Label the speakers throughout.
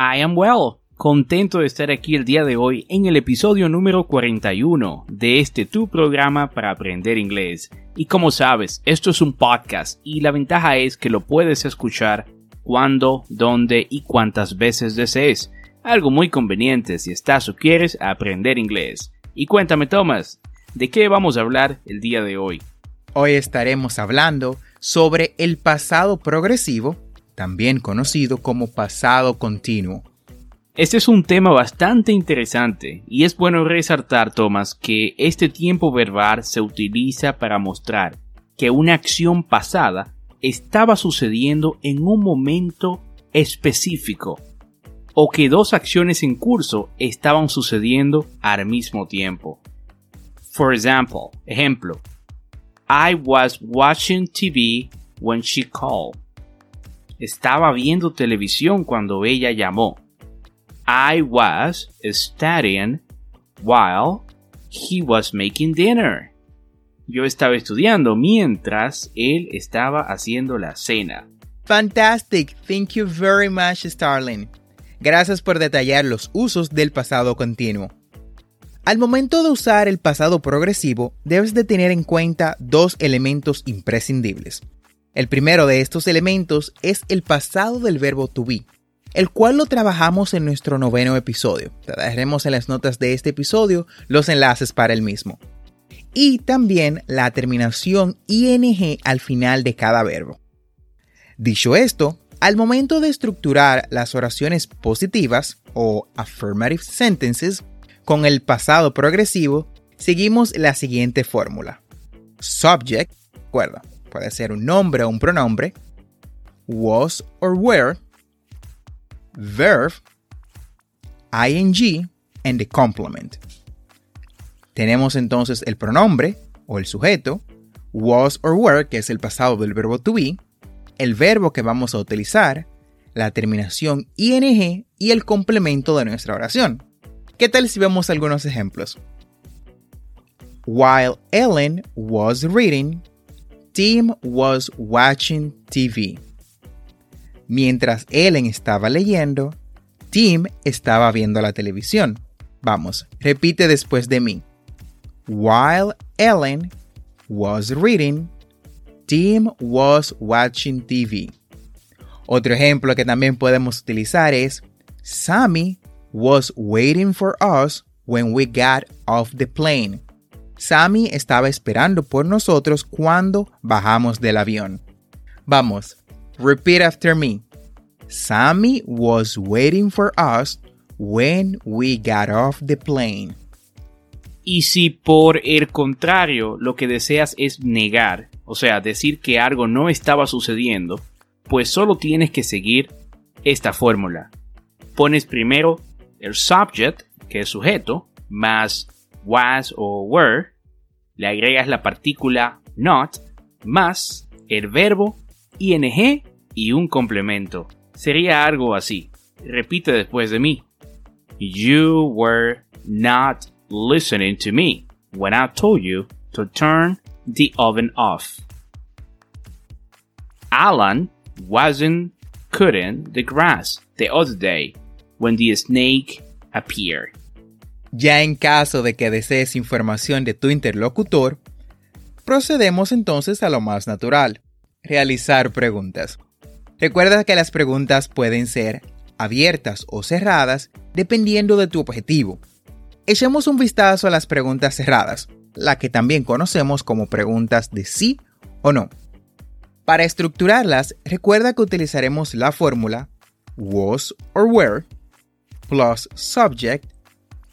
Speaker 1: I am well. Contento de estar aquí el día de hoy en el episodio número 41 de este tu programa para aprender inglés. Y como sabes, esto es un podcast y la ventaja es que lo puedes escuchar cuando, dónde y cuántas veces desees. Algo muy conveniente si estás o quieres aprender inglés. Y cuéntame, Thomas, ¿de qué vamos a hablar el día de hoy?
Speaker 2: Hoy estaremos hablando sobre el pasado progresivo también conocido como pasado continuo.
Speaker 1: Este es un tema bastante interesante y es bueno resaltar, Thomas, que este tiempo verbal se utiliza para mostrar que una acción pasada estaba sucediendo en un momento específico o que dos acciones en curso estaban sucediendo al mismo tiempo. For example, ejemplo, I was watching TV when she called. Estaba viendo televisión cuando ella llamó. I was studying while he was making dinner. Yo estaba estudiando mientras él estaba haciendo la cena.
Speaker 2: Fantastic. Thank you very much, Starling. Gracias por detallar los usos del pasado continuo. Al momento de usar el pasado progresivo, debes de tener en cuenta dos elementos imprescindibles. El primero de estos elementos es el pasado del verbo to be, el cual lo trabajamos en nuestro noveno episodio. Te dejaremos en las notas de este episodio los enlaces para el mismo. Y también la terminación ing al final de cada verbo. Dicho esto, al momento de estructurar las oraciones positivas o affirmative sentences con el pasado progresivo, seguimos la siguiente fórmula. Subject, recuerda, puede ser un nombre o un pronombre, was or were, verb, ing, and the complement. Tenemos entonces el pronombre o el sujeto, was or were, que es el pasado del verbo to be, el verbo que vamos a utilizar, la terminación ing y el complemento de nuestra oración. ¿Qué tal si vemos algunos ejemplos? While Ellen was reading, Tim was watching TV. Mientras Ellen estaba leyendo, Tim estaba viendo la televisión. Vamos, repite después de mí. While Ellen was reading, Tim was watching TV. Otro ejemplo que también podemos utilizar es Sammy was waiting for us when we got off the plane. Sammy estaba esperando por nosotros cuando bajamos del avión. Vamos, repeat after me. Sammy was waiting for us when we got off the plane.
Speaker 1: Y si por el contrario lo que deseas es negar, o sea, decir que algo no estaba sucediendo, pues solo tienes que seguir esta fórmula. Pones primero el subject, que es sujeto, más was o were, le agregas la partícula not más el verbo ing y un complemento. Sería algo así. Repite después de mí. You were not listening to me when I told you to turn the oven off. Alan wasn't cutting the grass the other day when the snake appeared.
Speaker 2: Ya en caso de que desees información de tu interlocutor, procedemos entonces a lo más natural, realizar preguntas. Recuerda que las preguntas pueden ser abiertas o cerradas dependiendo de tu objetivo. Echemos un vistazo a las preguntas cerradas, la que también conocemos como preguntas de sí o no. Para estructurarlas, recuerda que utilizaremos la fórmula was or were plus subject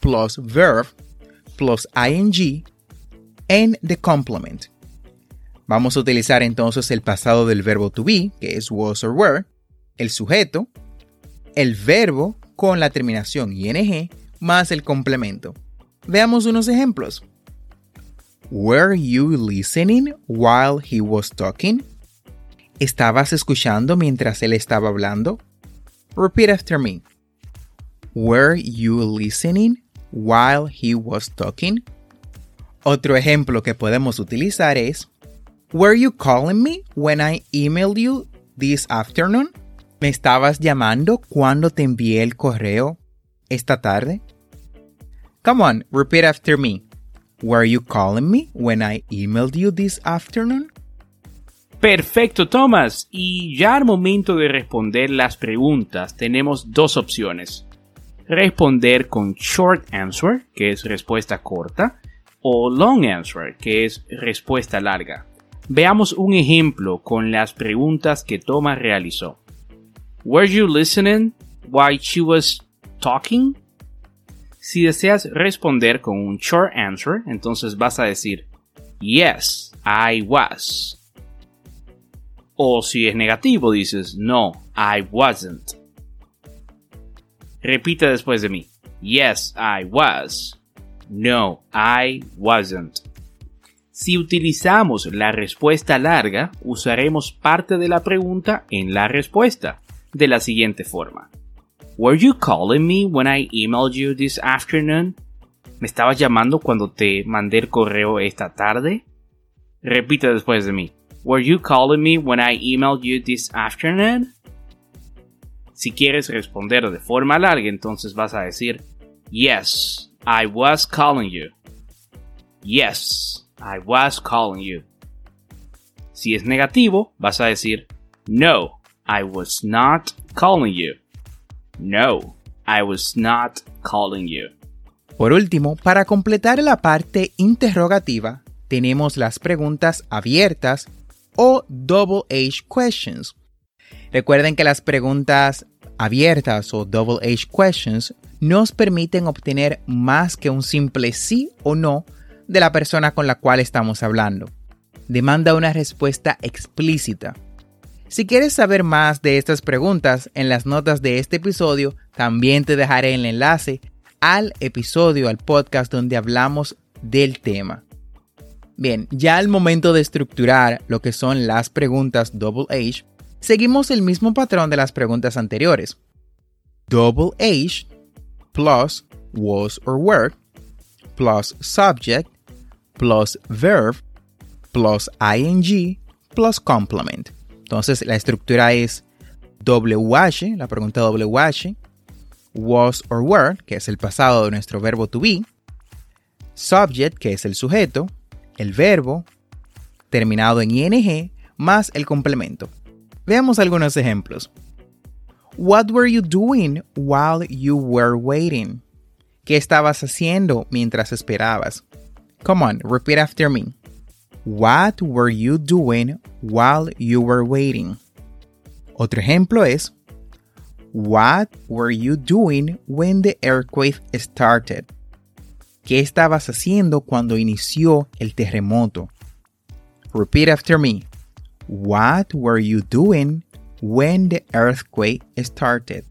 Speaker 2: plus verb plus ing and the complement. Vamos a utilizar entonces el pasado del verbo to be, que es was or were, el sujeto, el verbo con la terminación ing más el complemento. Veamos unos ejemplos. Were you listening while he was talking? ¿Estabas escuchando mientras él estaba hablando? Repeat after me. Were you listening while he was talking? Otro ejemplo que podemos utilizar es Were you calling me when I emailed you this afternoon? ¿Me estabas llamando cuando te envié el correo esta tarde? Come on, repeat after me. Were you calling me when I emailed you this afternoon?
Speaker 1: Perfecto, Thomas. Y ya al momento de responder las preguntas tenemos dos opciones responder con short answer, que es respuesta corta, o long answer, que es respuesta larga. Veamos un ejemplo con las preguntas que Thomas realizó. Were you listening while she was talking? Si deseas responder con un short answer, entonces vas a decir Yes, I was. O si es negativo, dices No, I wasn't. Repita después de mí. Yes, I was. No, I wasn't. Si utilizamos la respuesta larga, usaremos parte de la pregunta en la respuesta, de la siguiente forma. Were you calling me when I emailed you this afternoon? ¿Me estabas llamando cuando te mandé el correo esta tarde? Repita después de mí. Were you calling me when I emailed you this afternoon? Si quieres responder de forma larga, entonces vas a decir Yes, I was calling you. Yes, I was calling you. Si es negativo, vas a decir No, I was not calling you. No, I was not calling you.
Speaker 2: Por último, para completar la parte interrogativa, tenemos las preguntas abiertas o double H questions Recuerden que las preguntas abiertas o double H questions nos permiten obtener más que un simple sí o no de la persona con la cual estamos hablando. Demanda una respuesta explícita. Si quieres saber más de estas preguntas, en las notas de este episodio también te dejaré el enlace al episodio, al podcast donde hablamos del tema. Bien, ya al momento de estructurar lo que son las preguntas Double H, seguimos el mismo patrón de las preguntas anteriores. Double H plus was or were plus subject plus verb plus ing plus complement. Entonces la estructura es WH, la pregunta WH, was or were, que es el pasado de nuestro verbo to be, subject, que es el sujeto, el verbo, terminado en ing, más el complemento. Veamos algunos ejemplos. What were you doing while you were waiting? ¿Qué estabas haciendo mientras esperabas? Come on, repeat after me. What were you doing while you were waiting? Otro ejemplo es What were you doing when the earthquake started? ¿Qué estabas haciendo cuando inició el terremoto? Repeat after me. What were you doing when the earthquake started?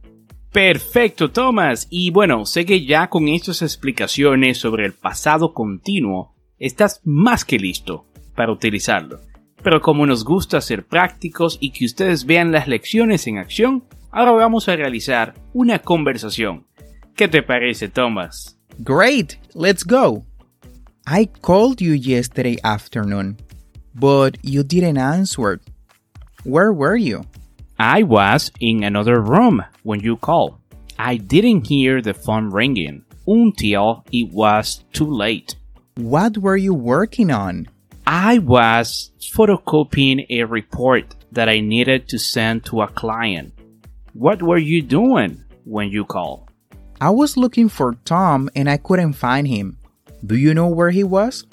Speaker 1: Perfecto, Thomas. Y bueno, sé que ya con estas explicaciones sobre el pasado continuo estás más que listo para utilizarlo. Pero como nos gusta ser prácticos y que ustedes vean las lecciones en acción, ahora vamos a realizar una conversación. ¿Qué te parece, Thomas?
Speaker 2: Great, let's go. I called you yesterday afternoon. But you didn't answer. Where were you?
Speaker 1: I was in another room when you called. I didn't hear the phone ringing until it was too late.
Speaker 2: What were you working on?
Speaker 1: I was photocopying a report that I needed to send to a client. What were you doing when you called?
Speaker 2: I was looking for Tom and I couldn't find him. Do you know where he was?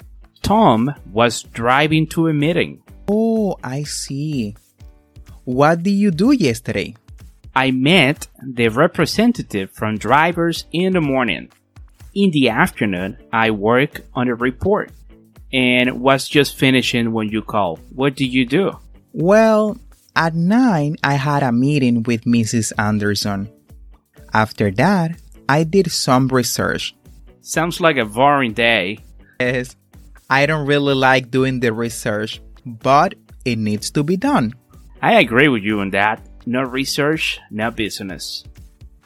Speaker 1: Tom was driving to a meeting.
Speaker 2: Oh, I see. What did you do yesterday?
Speaker 1: I met the representative from drivers in the morning. In the afternoon, I worked on a report and was just finishing when you called. What did you do?
Speaker 2: Well, at 9, I had a meeting with Mrs. Anderson. After that, I did some research.
Speaker 1: Sounds like a boring day.
Speaker 2: Yes, I don't really like doing the research, but it needs to be done.
Speaker 1: I agree with you on that. No research, no business.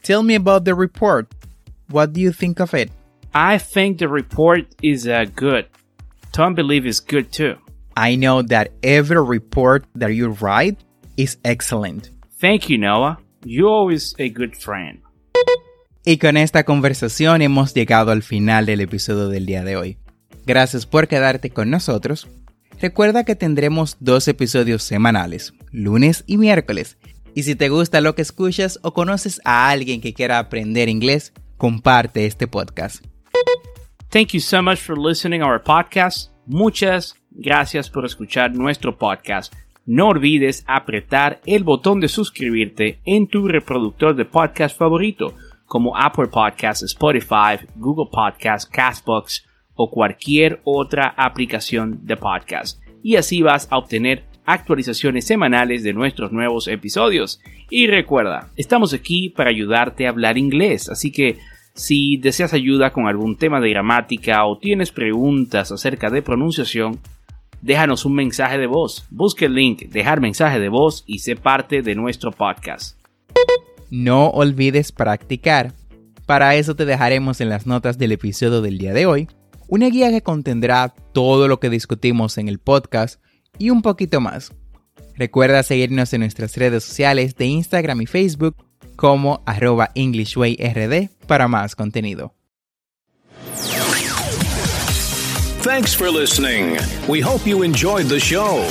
Speaker 2: Tell me about the report. What do you think of it?
Speaker 1: I think the report is uh, good. Tom believe is good too.
Speaker 2: I know that every report that you write is excellent.
Speaker 1: Thank you, Noah. You're always a good friend.
Speaker 2: Y con esta conversación hemos llegado al final del episodio del día de hoy. Gracias por quedarte con nosotros. Recuerda que tendremos dos episodios semanales, lunes y miércoles. Y si te gusta lo que escuchas o conoces a alguien que quiera aprender inglés, comparte este podcast.
Speaker 1: Thank you so much for listening to our podcast. Muchas gracias por escuchar nuestro podcast. No olvides apretar el botón de suscribirte en tu reproductor de podcast favorito, como Apple Podcasts, Spotify, Google Podcasts, Castbox o cualquier otra aplicación de podcast. Y así vas a obtener actualizaciones semanales de nuestros nuevos episodios. Y recuerda, estamos aquí para ayudarte a hablar inglés, así que si deseas ayuda con algún tema de gramática o tienes preguntas acerca de pronunciación, déjanos un mensaje de voz. Busque el link, dejar mensaje de voz y sé parte de nuestro podcast.
Speaker 2: No olvides practicar. Para eso te dejaremos en las notas del episodio del día de hoy una guía que contendrá todo lo que discutimos en el podcast y un poquito más. Recuerda seguirnos en nuestras redes sociales de Instagram y Facebook como arroba EnglishWayRD para más contenido.
Speaker 3: Thanks for listening. We hope you enjoyed the show.